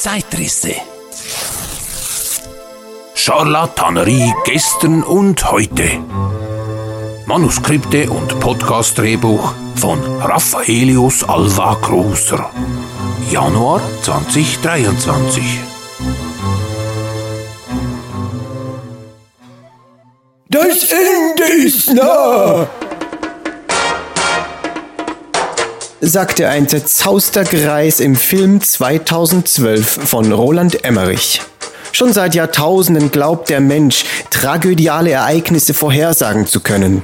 Zeitrisse. Charlatanerie gestern und heute. Manuskripte und Podcast-Drehbuch von Raffaelius Alva Großer. Januar 2023. Das Ende ist nah! Sagte ein zerzauster Greis im Film 2012 von Roland Emmerich. Schon seit Jahrtausenden glaubt der Mensch, tragödiale Ereignisse vorhersagen zu können.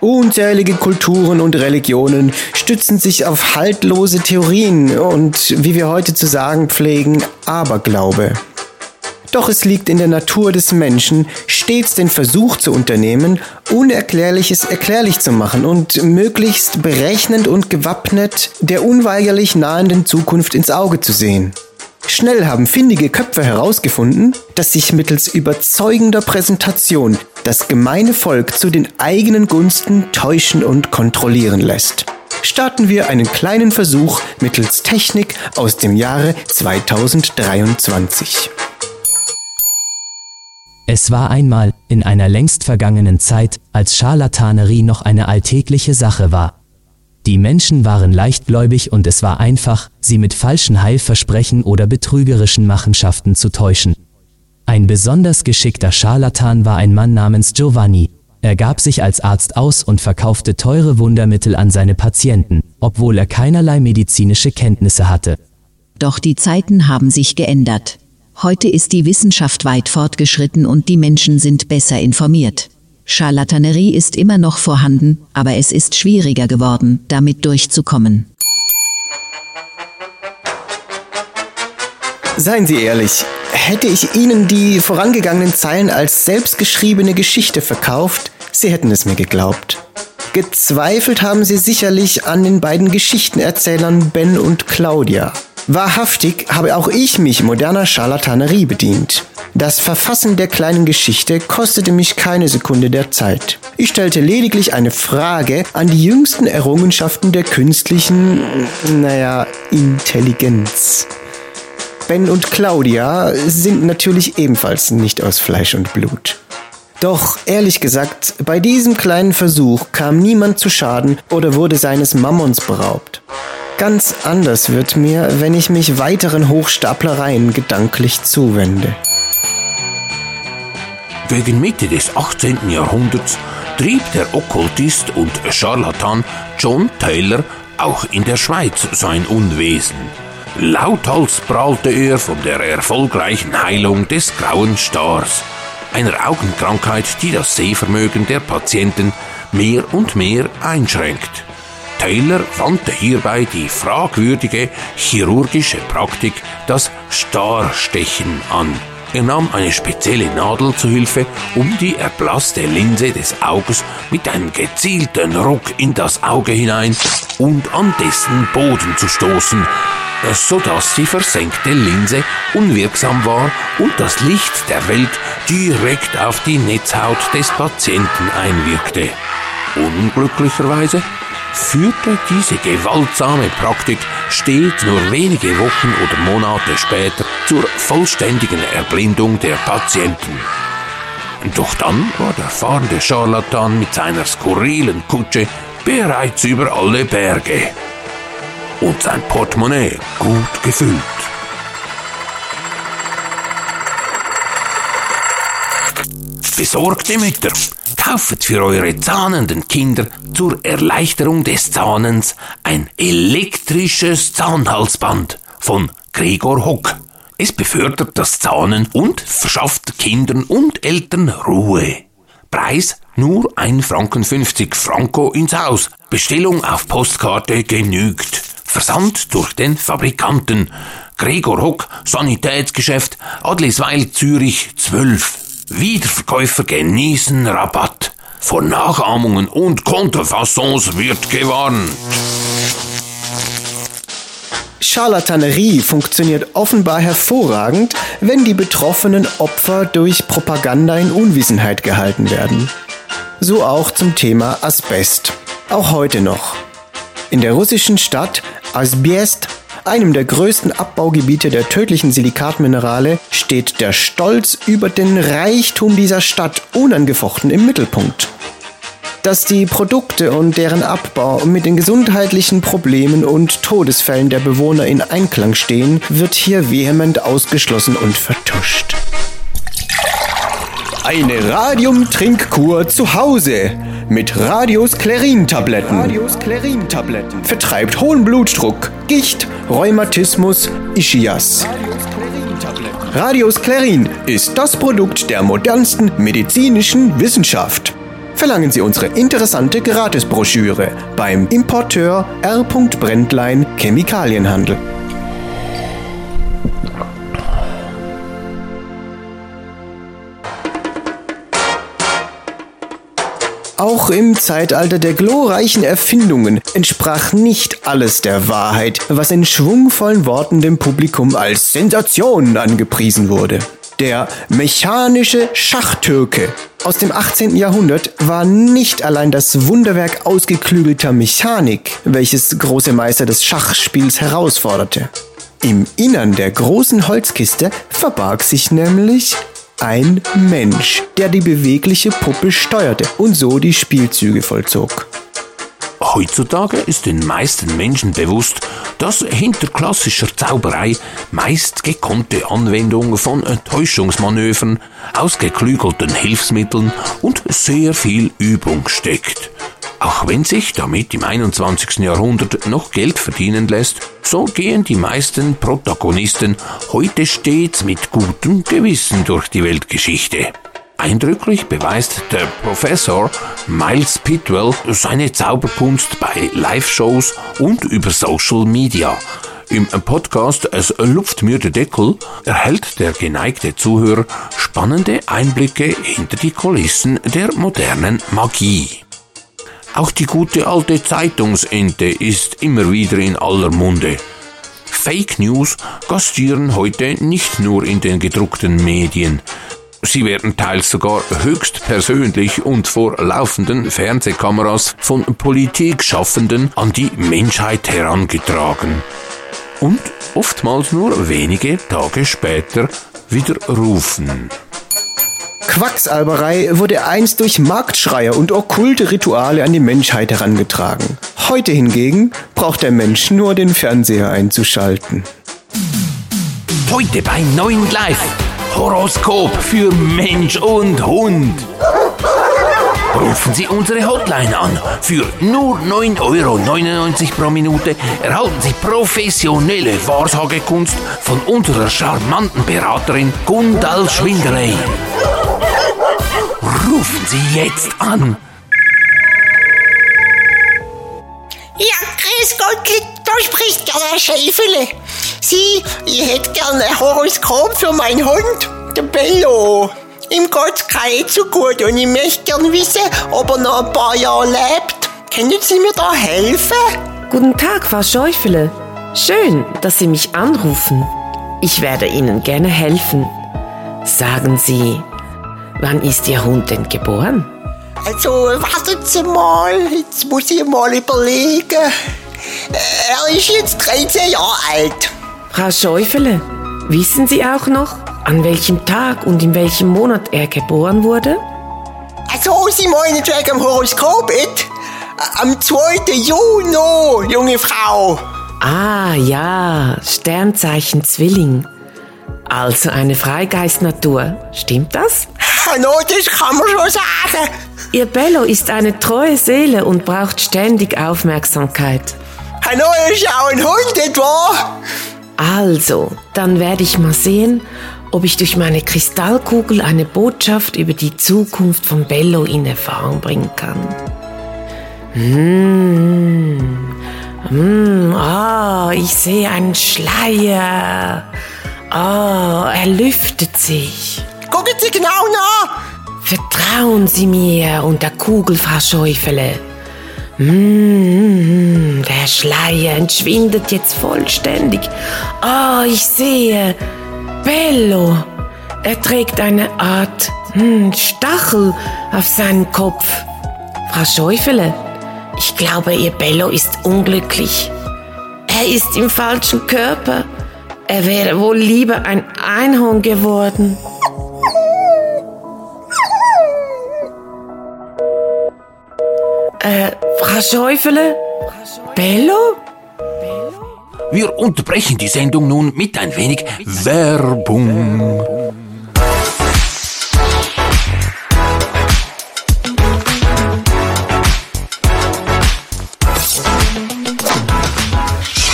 Unzählige Kulturen und Religionen stützen sich auf haltlose Theorien und, wie wir heute zu sagen pflegen, Aberglaube. Doch es liegt in der Natur des Menschen, stets den Versuch zu unternehmen, Unerklärliches erklärlich zu machen und möglichst berechnend und gewappnet der unweigerlich nahenden Zukunft ins Auge zu sehen. Schnell haben findige Köpfe herausgefunden, dass sich mittels überzeugender Präsentation das gemeine Volk zu den eigenen Gunsten täuschen und kontrollieren lässt. Starten wir einen kleinen Versuch mittels Technik aus dem Jahre 2023. Es war einmal, in einer längst vergangenen Zeit, als Scharlatanerie noch eine alltägliche Sache war. Die Menschen waren leichtgläubig und es war einfach, sie mit falschen Heilversprechen oder betrügerischen Machenschaften zu täuschen. Ein besonders geschickter Scharlatan war ein Mann namens Giovanni. Er gab sich als Arzt aus und verkaufte teure Wundermittel an seine Patienten, obwohl er keinerlei medizinische Kenntnisse hatte. Doch die Zeiten haben sich geändert. Heute ist die Wissenschaft weit fortgeschritten und die Menschen sind besser informiert. Scharlatanerie ist immer noch vorhanden, aber es ist schwieriger geworden, damit durchzukommen. Seien Sie ehrlich, hätte ich Ihnen die vorangegangenen Zeilen als selbstgeschriebene Geschichte verkauft, Sie hätten es mir geglaubt. Gezweifelt haben Sie sicherlich an den beiden Geschichtenerzählern Ben und Claudia. Wahrhaftig habe auch ich mich moderner Scharlatanerie bedient. Das Verfassen der kleinen Geschichte kostete mich keine Sekunde der Zeit. Ich stellte lediglich eine Frage an die jüngsten Errungenschaften der künstlichen, naja, Intelligenz. Ben und Claudia sind natürlich ebenfalls nicht aus Fleisch und Blut. Doch ehrlich gesagt, bei diesem kleinen Versuch kam niemand zu Schaden oder wurde seines Mammons beraubt. Ganz anders wird mir, wenn ich mich weiteren Hochstaplereien gedanklich zuwende. Gegen Mitte des 18. Jahrhunderts trieb der Okkultist und Scharlatan John Taylor auch in der Schweiz sein Unwesen. Lauthals prahlte er von der erfolgreichen Heilung des grauen Stars, einer Augenkrankheit, die das Sehvermögen der Patienten mehr und mehr einschränkt. Taylor wandte hierbei die fragwürdige chirurgische Praktik, das Starstechen, an. Er nahm eine spezielle Nadel zu Hilfe, um die erblasste Linse des Auges mit einem gezielten Ruck in das Auge hinein und an dessen Boden zu stoßen, sodass die versenkte Linse unwirksam war und das Licht der Welt direkt auf die Netzhaut des Patienten einwirkte. Unglücklicherweise führte diese gewaltsame Praktik stets nur wenige Wochen oder Monate später zur vollständigen Erblindung der Patienten. Doch dann war der fahrende Scharlatan mit seiner skurrilen Kutsche bereits über alle Berge und sein Portemonnaie gut gefüllt. Besorgte Mütter, kauft für eure zahnenden Kinder zur Erleichterung des Zahnens ein elektrisches Zahnhalsband von Gregor Hock. Es befördert das Zahnen und verschafft Kindern und Eltern Ruhe. Preis nur 1 Franken 50 Franco ins Haus. Bestellung auf Postkarte genügt. Versand durch den Fabrikanten. Gregor Hock, Sanitätsgeschäft, Adlisweil, Zürich 12. Wiederverkäufer genießen Rabatt. Vor Nachahmungen und Konterfassons wird gewarnt. Charlatanerie funktioniert offenbar hervorragend, wenn die betroffenen Opfer durch Propaganda in Unwissenheit gehalten werden. So auch zum Thema Asbest. Auch heute noch. In der russischen Stadt Asbest einem der größten Abbaugebiete der tödlichen Silikatminerale, steht der Stolz über den Reichtum dieser Stadt unangefochten im Mittelpunkt. Dass die Produkte und deren Abbau mit den gesundheitlichen Problemen und Todesfällen der Bewohner in Einklang stehen, wird hier vehement ausgeschlossen und vertuscht. Eine Radium-Trinkkur zu Hause mit Radius Klerin-Tabletten. Radius Klerin-Tabletten. Vertreibt hohen Blutdruck, Gicht, Rheumatismus, Ischias. Radius Klerin ist das Produkt der modernsten medizinischen Wissenschaft. Verlangen Sie unsere interessante Gratisbroschüre beim Importeur R. Brändlein Chemikalienhandel. Auch im Zeitalter der glorreichen Erfindungen entsprach nicht alles der Wahrheit, was in schwungvollen Worten dem Publikum als Sensation angepriesen wurde. Der mechanische Schachtürke aus dem 18. Jahrhundert war nicht allein das Wunderwerk ausgeklügelter Mechanik, welches große Meister des Schachspiels herausforderte. Im Innern der großen Holzkiste verbarg sich nämlich ein Mensch, der die bewegliche Puppe steuerte und so die Spielzüge vollzog. Heutzutage ist den meisten Menschen bewusst, dass hinter klassischer Zauberei meist gekonnte Anwendung von Täuschungsmanövern, ausgeklügelten Hilfsmitteln und sehr viel Übung steckt. Auch wenn sich damit im 21. Jahrhundert noch Geld verdienen lässt, so gehen die meisten Protagonisten heute stets mit gutem Gewissen durch die Weltgeschichte. Eindrücklich beweist der Professor Miles Pitwell seine Zauberkunst bei Live-Shows und über Social Media. Im Podcast Es lupft mir der Deckel erhält der geneigte Zuhörer spannende Einblicke hinter die Kulissen der modernen Magie. Auch die gute alte Zeitungsente ist immer wieder in aller Munde. Fake News gastieren heute nicht nur in den gedruckten Medien. Sie werden teils sogar höchst persönlich und vor laufenden Fernsehkameras von Politikschaffenden an die Menschheit herangetragen. Und oftmals nur wenige Tage später widerrufen. Quacksalberei wurde einst durch Marktschreier und okkulte Rituale an die Menschheit herangetragen. Heute hingegen braucht der Mensch nur den Fernseher einzuschalten. Heute bei 9 Live. Horoskop für Mensch und Hund. Rufen Sie unsere Hotline an. Für nur 9,99 Euro pro Minute erhalten Sie professionelle Wahrsagekunst von unserer charmanten Beraterin Gundal Schwindeley. Rufen Sie jetzt an. Ja, grüß Gott, da spricht der Schäfele. Sie, ich hätte gerne ein Horoskop für meinen Hund, der Bello. Ihm geht's kein so gut und ich möchte gerne wissen, ob er noch ein paar Jahre lebt. Können Sie mir da helfen? Guten Tag, Frau Schäufele. Schön, dass Sie mich anrufen. Ich werde Ihnen gerne helfen. Sagen Sie, wann ist Ihr Hund denn geboren? Also, warten Sie mal, jetzt muss ich mal überlegen. Er ist jetzt 13 Jahre alt. Frau Schäufele, wissen Sie auch noch, an welchem Tag und in welchem Monat er geboren wurde? Also, Sie meinen wegen Horoskop, et? Am 2. Juni, junge Frau. Ah ja, Sternzeichen Zwilling. Also eine Freigeistnatur. Stimmt das? No, das kann man schon sagen. Ihr Bello ist eine treue Seele und braucht ständig Aufmerksamkeit. No, ist ja auch ein Hund, etwa? Also, dann werde ich mal sehen, ob ich durch meine Kristallkugel eine Botschaft über die Zukunft von Bello in Erfahrung bringen kann. Hm, hm, ah, ich sehe einen Schleier. Ah, er lüftet sich. Gucken Sie genau nach. Vertrauen Sie mir und der Kugel, Frau Schäufele. Hm, der Schleier entschwindet jetzt vollständig. Ah, ich sehe. Bello. Er trägt eine Art hm, Stachel auf seinem Kopf. Frau Schäufele, ich glaube, Ihr Bello ist unglücklich. Er ist im falschen Körper. Er wäre wohl lieber ein Einhorn geworden. Äh, Frau Schäufele? Bello? Wir unterbrechen die Sendung nun mit ein wenig Werbung.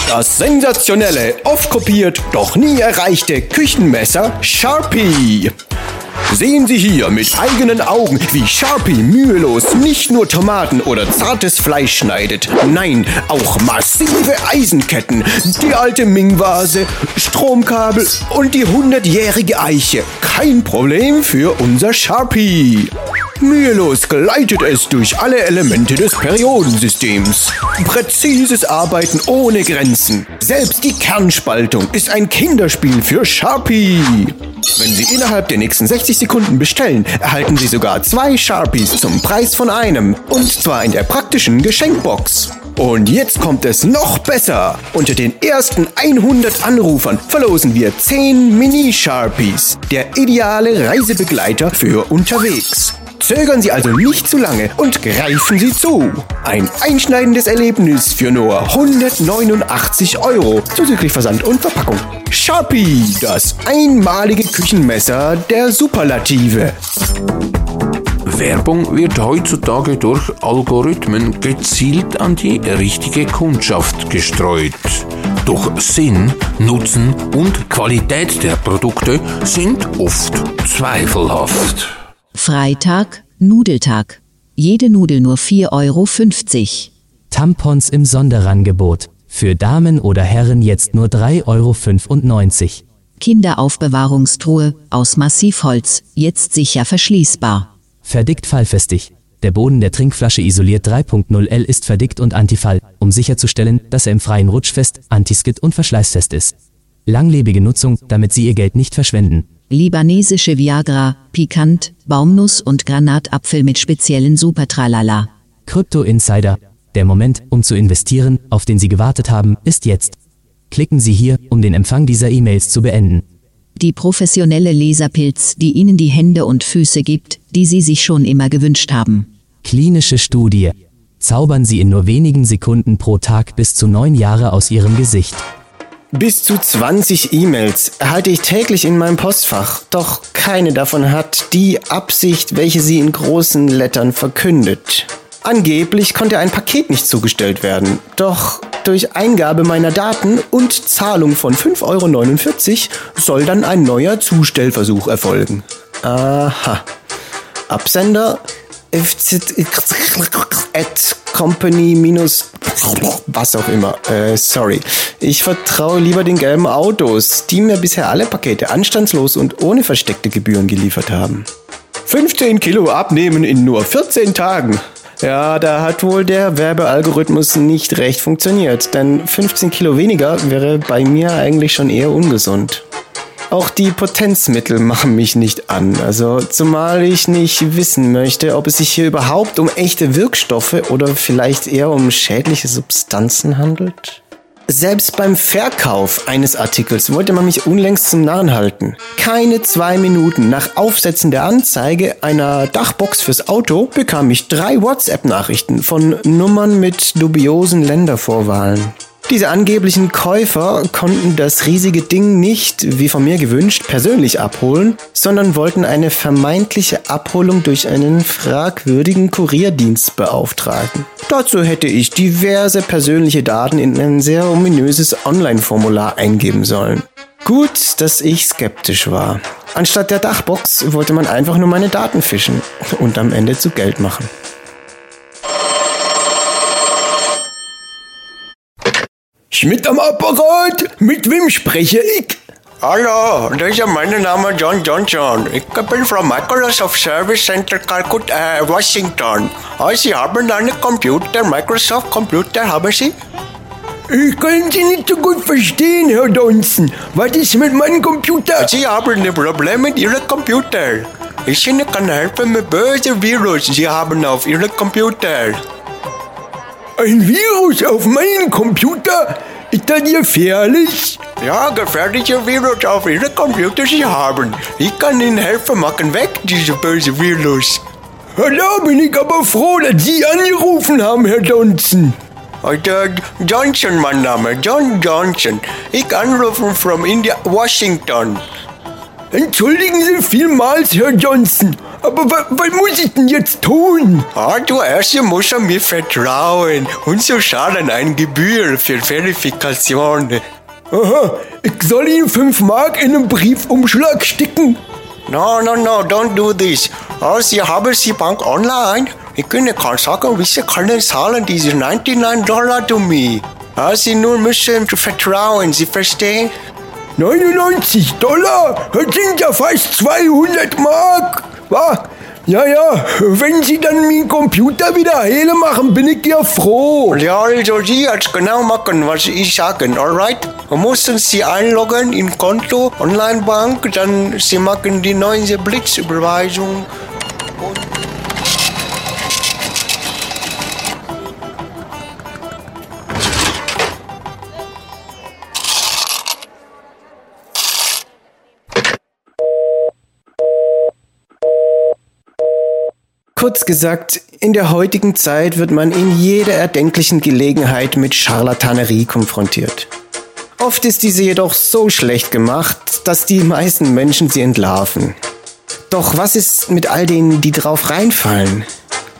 Das sensationelle, oft kopiert, doch nie erreichte Küchenmesser Sharpie. Sehen Sie hier mit eigenen Augen, wie Sharpie mühelos nicht nur Tomaten oder zartes Fleisch schneidet. Nein, auch massive Eisenketten, die alte Ming-Vase, Stromkabel und die hundertjährige Eiche. Kein Problem für unser Sharpie. Mühelos gleitet es durch alle Elemente des Periodensystems. Präzises Arbeiten ohne Grenzen. Selbst die Kernspaltung ist ein Kinderspiel für Sharpie. Wenn Sie innerhalb der nächsten 60 Sekunden bestellen, erhalten Sie sogar zwei Sharpies zum Preis von einem. Und zwar in der praktischen Geschenkbox. Und jetzt kommt es noch besser. Unter den ersten 100 Anrufern verlosen wir 10 Mini-Sharpies. Der ideale Reisebegleiter für unterwegs. Zögern Sie also nicht zu lange und greifen Sie zu. Ein einschneidendes Erlebnis für nur 189 Euro, zuzüglich Versand und Verpackung. Sharpie, das einmalige Küchenmesser der Superlative. Werbung wird heutzutage durch Algorithmen gezielt an die richtige Kundschaft gestreut. Doch Sinn, Nutzen und Qualität der Produkte sind oft zweifelhaft. Freitag, Nudeltag. Jede Nudel nur 4,50 Euro. Tampons im Sonderangebot. Für Damen oder Herren jetzt nur 3,95 Euro. Kinderaufbewahrungstruhe aus Massivholz, jetzt sicher verschließbar. Verdickt fallfestig. Der Boden der Trinkflasche isoliert 3.0L ist verdickt und antifall, um sicherzustellen, dass er im freien rutschfest, antiskid und verschleißfest ist. Langlebige Nutzung, damit Sie Ihr Geld nicht verschwenden. Libanesische Viagra, pikant, Baumnuss und Granatapfel mit speziellen Supertralala. Krypto Insider. Der Moment, um zu investieren, auf den Sie gewartet haben, ist jetzt. Klicken Sie hier, um den Empfang dieser E-Mails zu beenden. Die professionelle Laserpilz, die Ihnen die Hände und Füße gibt, die Sie sich schon immer gewünscht haben. Klinische Studie. Zaubern Sie in nur wenigen Sekunden pro Tag bis zu neun Jahre aus Ihrem Gesicht. Bis zu 20 E-Mails erhalte ich täglich in meinem Postfach, doch keine davon hat die Absicht, welche sie in großen Lettern verkündet. Angeblich konnte ein Paket nicht zugestellt werden, doch durch Eingabe meiner Daten und Zahlung von 5,49 Euro soll dann ein neuer Zustellversuch erfolgen. Aha. Absender at company minus was auch immer. Äh, sorry. Ich vertraue lieber den gelben Autos, die mir bisher alle Pakete anstandslos und ohne versteckte Gebühren geliefert haben. 15 Kilo abnehmen in nur 14 Tagen. Ja, da hat wohl der Werbealgorithmus nicht recht funktioniert, denn 15 Kilo weniger wäre bei mir eigentlich schon eher ungesund. Auch die Potenzmittel machen mich nicht an. Also zumal ich nicht wissen möchte, ob es sich hier überhaupt um echte Wirkstoffe oder vielleicht eher um schädliche Substanzen handelt. Selbst beim Verkauf eines Artikels wollte man mich unlängst zum Narren halten. Keine zwei Minuten nach Aufsetzen der Anzeige einer Dachbox fürs Auto bekam ich drei WhatsApp-Nachrichten von Nummern mit dubiosen Ländervorwahlen. Diese angeblichen Käufer konnten das riesige Ding nicht, wie von mir gewünscht, persönlich abholen, sondern wollten eine vermeintliche Abholung durch einen fragwürdigen Kurierdienst beauftragen. Dazu hätte ich diverse persönliche Daten in ein sehr ominöses Online-Formular eingeben sollen. Gut, dass ich skeptisch war. Anstatt der Dachbox wollte man einfach nur meine Daten fischen und am Ende zu Geld machen. Schmidt am Apparat, mit wem spreche ich? Hallo, das ist mein Name John Johnson. Ich bin vom Microsoft Service Center Calcutta, äh, Washington. Oh, Sie haben einen Computer, Microsoft Computer, haben Sie? Ich kann Sie nicht so gut verstehen, Herr Johnson. Was ist mit meinem Computer? Sie haben ein Problem mit Ihrem Computer. Ich kann helfen mit bösen Virus, Sie haben auf Ihrem Computer. Ein Virus auf meinem Computer? Ist das gefährlich? Ja, gefährliche Virus auf Ihrem Computer Sie haben. Ich kann Ihnen helfen, machen weg diese böse Virus. Da bin ich aber froh, dass Sie angerufen haben, Herr Johnson. Äh, Johnson, mein Name, John Johnson. Ich anrufe from India, Washington. Entschuldigen Sie vielmals, Herr Johnson. Aber wa was muss ich denn jetzt tun? Ah, du erst musst mir vertrauen und so zahlen eine Gebühr für Verifikation. Aha, ich soll Ihnen fünf Mark in einen Briefumschlag sticken. No, no, no, don't do this. Oh, Sie haben Sie Bank online? Ich kann kein sagen, wie Sie können zahlen diese 99 Dollar to me. Ah, Sie nur müssen vertrauen, Sie verstehen? 99 Dollar? Das sind ja fast 200 Mark. Was? Ja, ja, wenn Sie dann meinen Computer wieder heile machen, bin ich ja froh. Ja, also Sie jetzt genau machen, was ich sage, alright? Müssen Sie einloggen in Konto, Onlinebank, dann Sie machen die neue Blitzüberweisung. Kurz gesagt, in der heutigen Zeit wird man in jeder erdenklichen Gelegenheit mit Charlatanerie konfrontiert. Oft ist diese jedoch so schlecht gemacht, dass die meisten Menschen sie entlarven. Doch was ist mit all denen, die drauf reinfallen?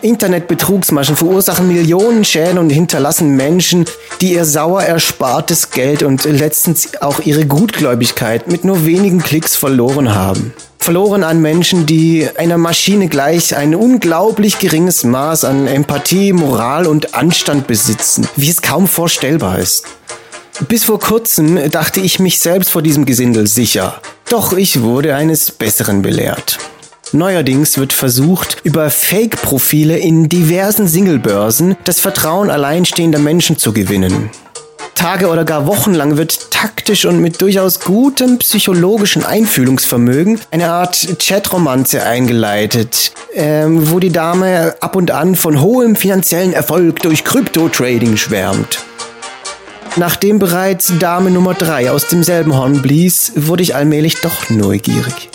Internetbetrugsmaschen verursachen Millionen Schäden und hinterlassen Menschen, die ihr sauer erspartes Geld und letztens auch ihre Gutgläubigkeit mit nur wenigen Klicks verloren haben. Verloren an Menschen, die einer Maschine gleich ein unglaublich geringes Maß an Empathie, Moral und Anstand besitzen, wie es kaum vorstellbar ist. Bis vor kurzem dachte ich mich selbst vor diesem Gesindel sicher. Doch ich wurde eines Besseren belehrt. Neuerdings wird versucht, über Fake-Profile in diversen Singlebörsen das Vertrauen alleinstehender Menschen zu gewinnen. Tage oder gar Wochen lang wird taktisch und mit durchaus gutem psychologischen Einfühlungsvermögen eine Art Chatromanze eingeleitet, ähm, wo die Dame ab und an von hohem finanziellen Erfolg durch Krypto-Trading schwärmt. Nachdem bereits Dame Nummer 3 aus demselben Horn blies, wurde ich allmählich doch neugierig.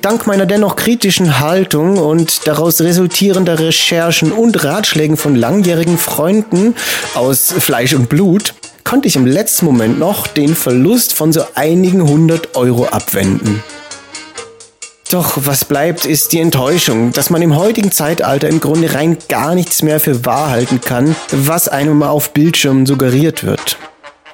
Dank meiner dennoch kritischen Haltung und daraus resultierender Recherchen und Ratschlägen von langjährigen Freunden aus Fleisch und Blut konnte ich im letzten Moment noch den Verlust von so einigen hundert Euro abwenden. Doch was bleibt, ist die Enttäuschung, dass man im heutigen Zeitalter im Grunde rein gar nichts mehr für wahr halten kann, was einem auf Bildschirmen suggeriert wird.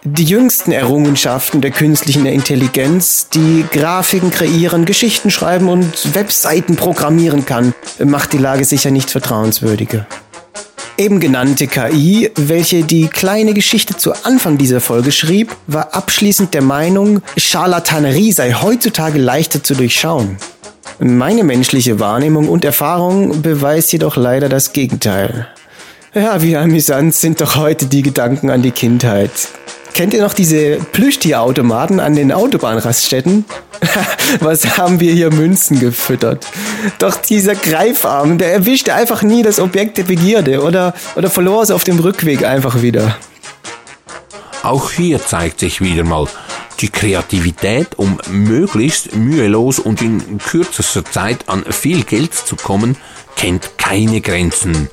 Die jüngsten Errungenschaften der künstlichen Intelligenz, die Grafiken kreieren, Geschichten schreiben und Webseiten programmieren kann, macht die Lage sicher nicht vertrauenswürdiger. Eben genannte KI, welche die kleine Geschichte zu Anfang dieser Folge schrieb, war abschließend der Meinung, Charlatanerie sei heutzutage leichter zu durchschauen. Meine menschliche Wahrnehmung und Erfahrung beweist jedoch leider das Gegenteil. Ja, wie amüsant sind doch heute die Gedanken an die Kindheit. Kennt ihr noch diese Plüschtierautomaten an den Autobahnraststätten? Was haben wir hier Münzen gefüttert? Doch dieser Greifarm, der erwischte einfach nie das Objekt der Begierde oder, oder verlor es auf dem Rückweg einfach wieder. Auch hier zeigt sich wieder mal, die Kreativität, um möglichst mühelos und in kürzester Zeit an viel Geld zu kommen, kennt keine Grenzen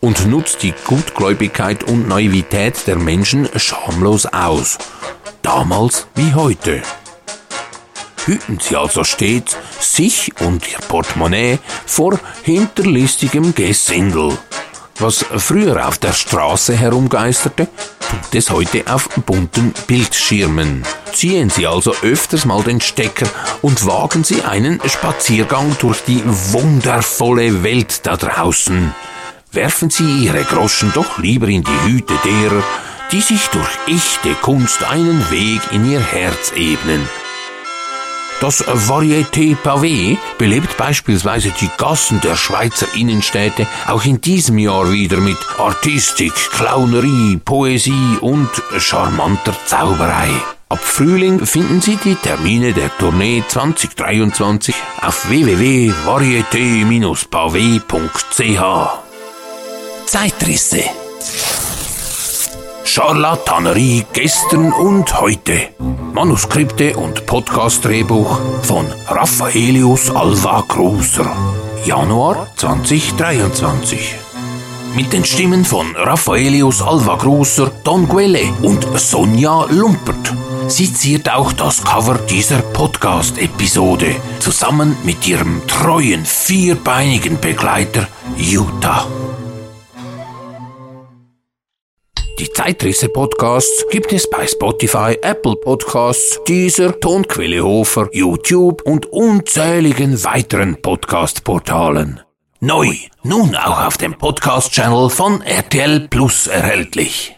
und nutzt die Gutgläubigkeit und Naivität der Menschen schamlos aus. Damals wie heute. Hüten Sie also stets sich und Ihr Portemonnaie vor hinterlistigem Gesindel. Was früher auf der Straße herumgeisterte, tut es heute auf bunten Bildschirmen. Ziehen Sie also öfters mal den Stecker und wagen Sie einen Spaziergang durch die wundervolle Welt da draußen werfen Sie Ihre Groschen doch lieber in die Hüte derer, die sich durch echte Kunst einen Weg in ihr Herz ebnen. Das Varieté Pavé belebt beispielsweise die Gassen der Schweizer Innenstädte auch in diesem Jahr wieder mit Artistik, Clownerie, Poesie und charmanter Zauberei. Ab Frühling finden Sie die Termine der Tournee 2023 auf www.varieté-pavé.ch. Zeitrisse. Charlatanerie gestern und heute. Manuskripte und Podcast-Drehbuch von Raffaelius Alva Kruser. Januar 2023. Mit den Stimmen von Raffaelius Alva Kruser, Don Guelle und Sonja Lumpert. Sie ziert auch das Cover dieser Podcast-Episode zusammen mit ihrem treuen vierbeinigen Begleiter Utah. Die Zeitrisse-Podcasts gibt es bei Spotify, Apple Podcasts, Deezer, Tonquelle Hofer, YouTube und unzähligen weiteren Podcast-Portalen. Neu, nun auch auf dem Podcast-Channel von RTL Plus erhältlich.